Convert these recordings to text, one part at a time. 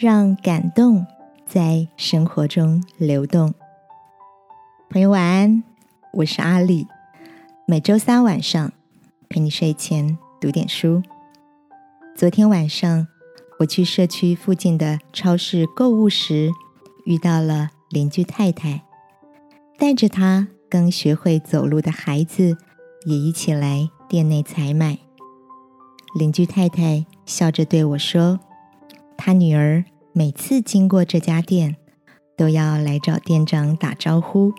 让感动在生活中流动。朋友晚安，我是阿丽。每周三晚上陪你睡前读点书。昨天晚上我去社区附近的超市购物时，遇到了邻居太太，带着她刚学会走路的孩子也一起来店内采买。邻居太太笑着对我说：“她女儿。”每次经过这家店，都要来找店长打招呼，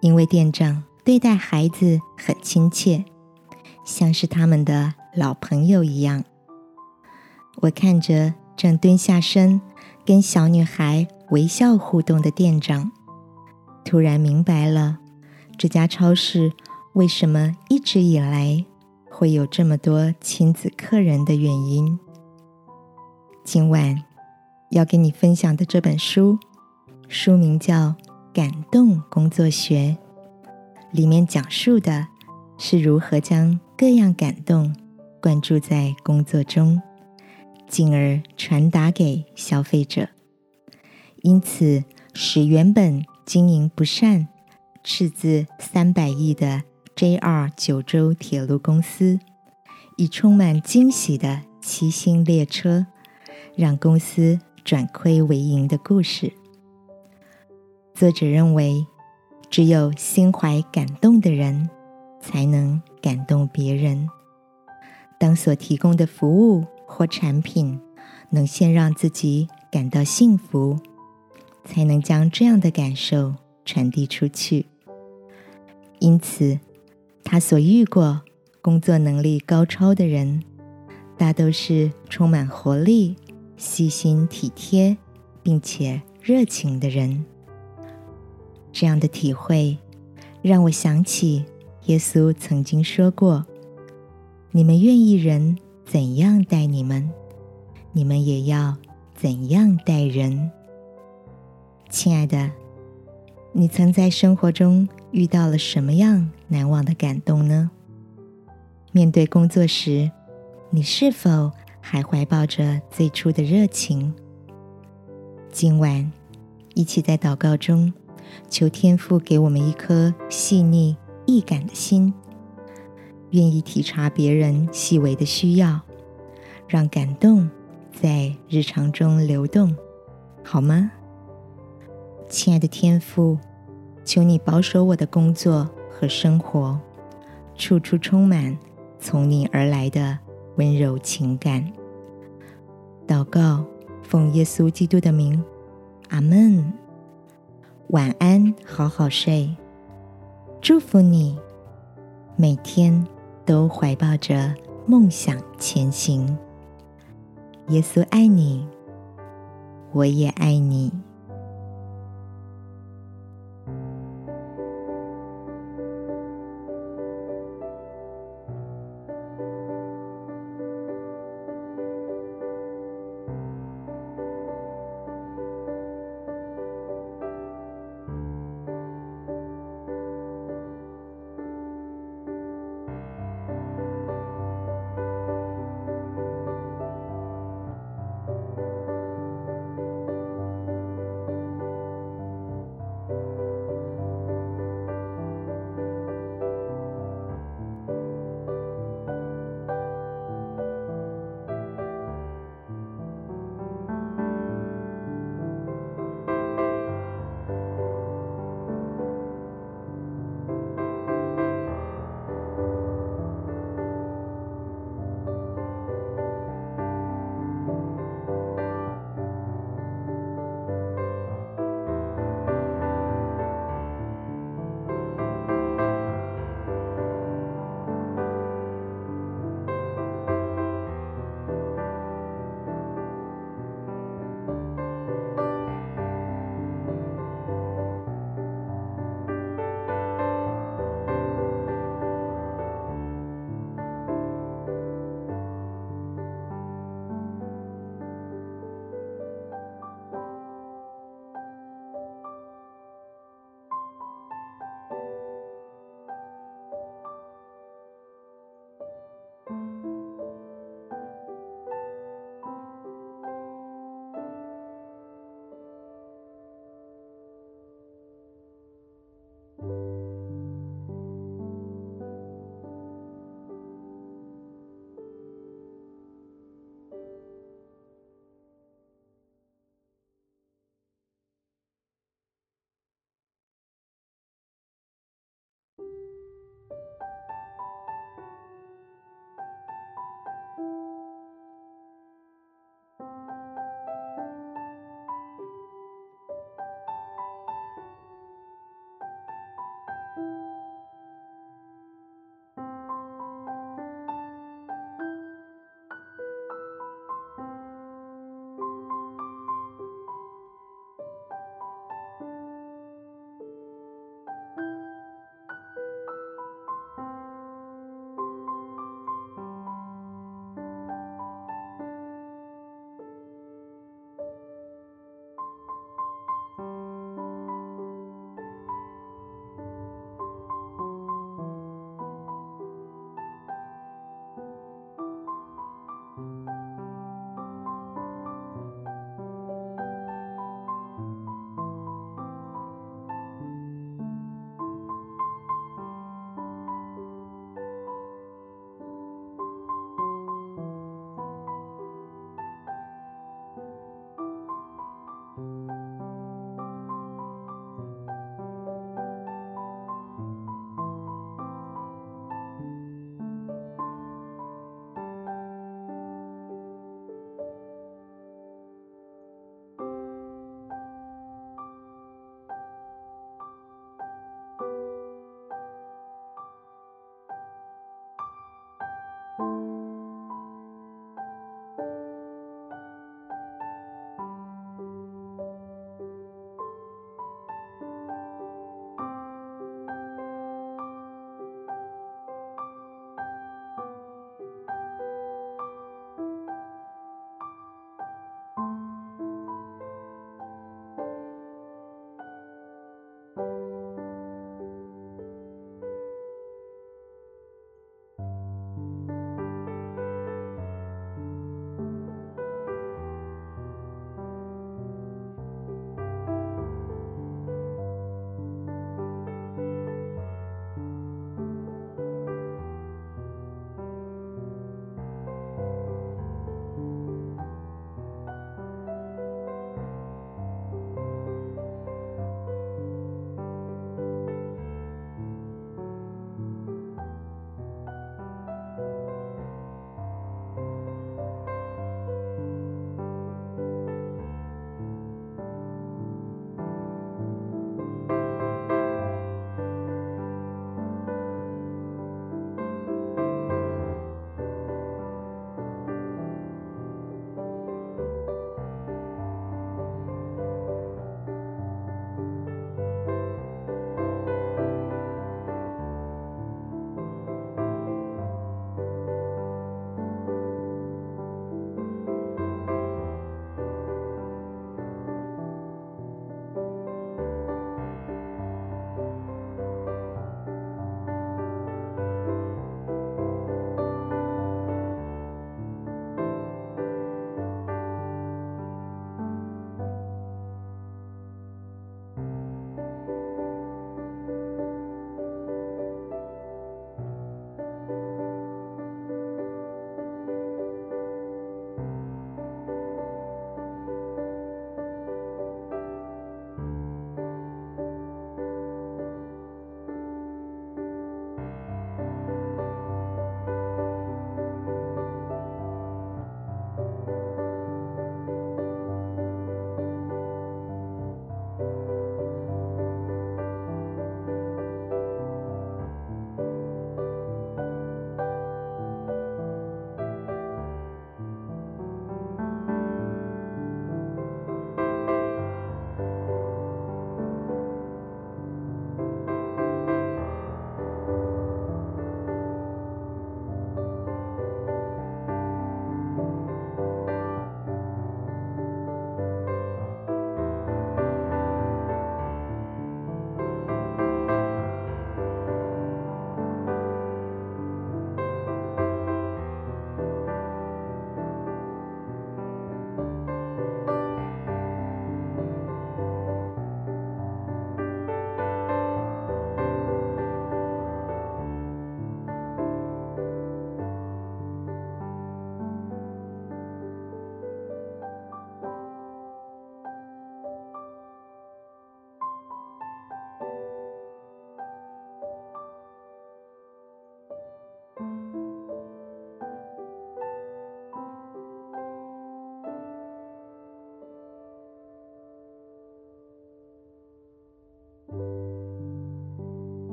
因为店长对待孩子很亲切，像是他们的老朋友一样。我看着正蹲下身跟小女孩微笑互动的店长，突然明白了这家超市为什么一直以来会有这么多亲子客人的原因。今晚。要跟你分享的这本书，书名叫《感动工作学》，里面讲述的是如何将各样感动灌注在工作中，进而传达给消费者，因此使原本经营不善、赤字三百亿的 JR 九州铁路公司，以充满惊喜的七星列车，让公司。转亏为盈的故事。作者认为，只有心怀感动的人，才能感动别人。当所提供的服务或产品能先让自己感到幸福，才能将这样的感受传递出去。因此，他所遇过工作能力高超的人，大都是充满活力。细心体贴，并且热情的人，这样的体会让我想起耶稣曾经说过：“你们愿意人怎样待你们，你们也要怎样待人。”亲爱的，你曾在生活中遇到了什么样难忘的感动呢？面对工作时，你是否？还怀抱着最初的热情。今晚，一起在祷告中，求天父给我们一颗细腻易感的心，愿意体察别人细微的需要，让感动在日常中流动，好吗？亲爱的天父，求你保守我的工作和生活，处处充满从你而来的温柔情感。祷告，奉耶稣基督的名，阿门。晚安，好好睡。祝福你，每天都怀抱着梦想前行。耶稣爱你，我也爱你。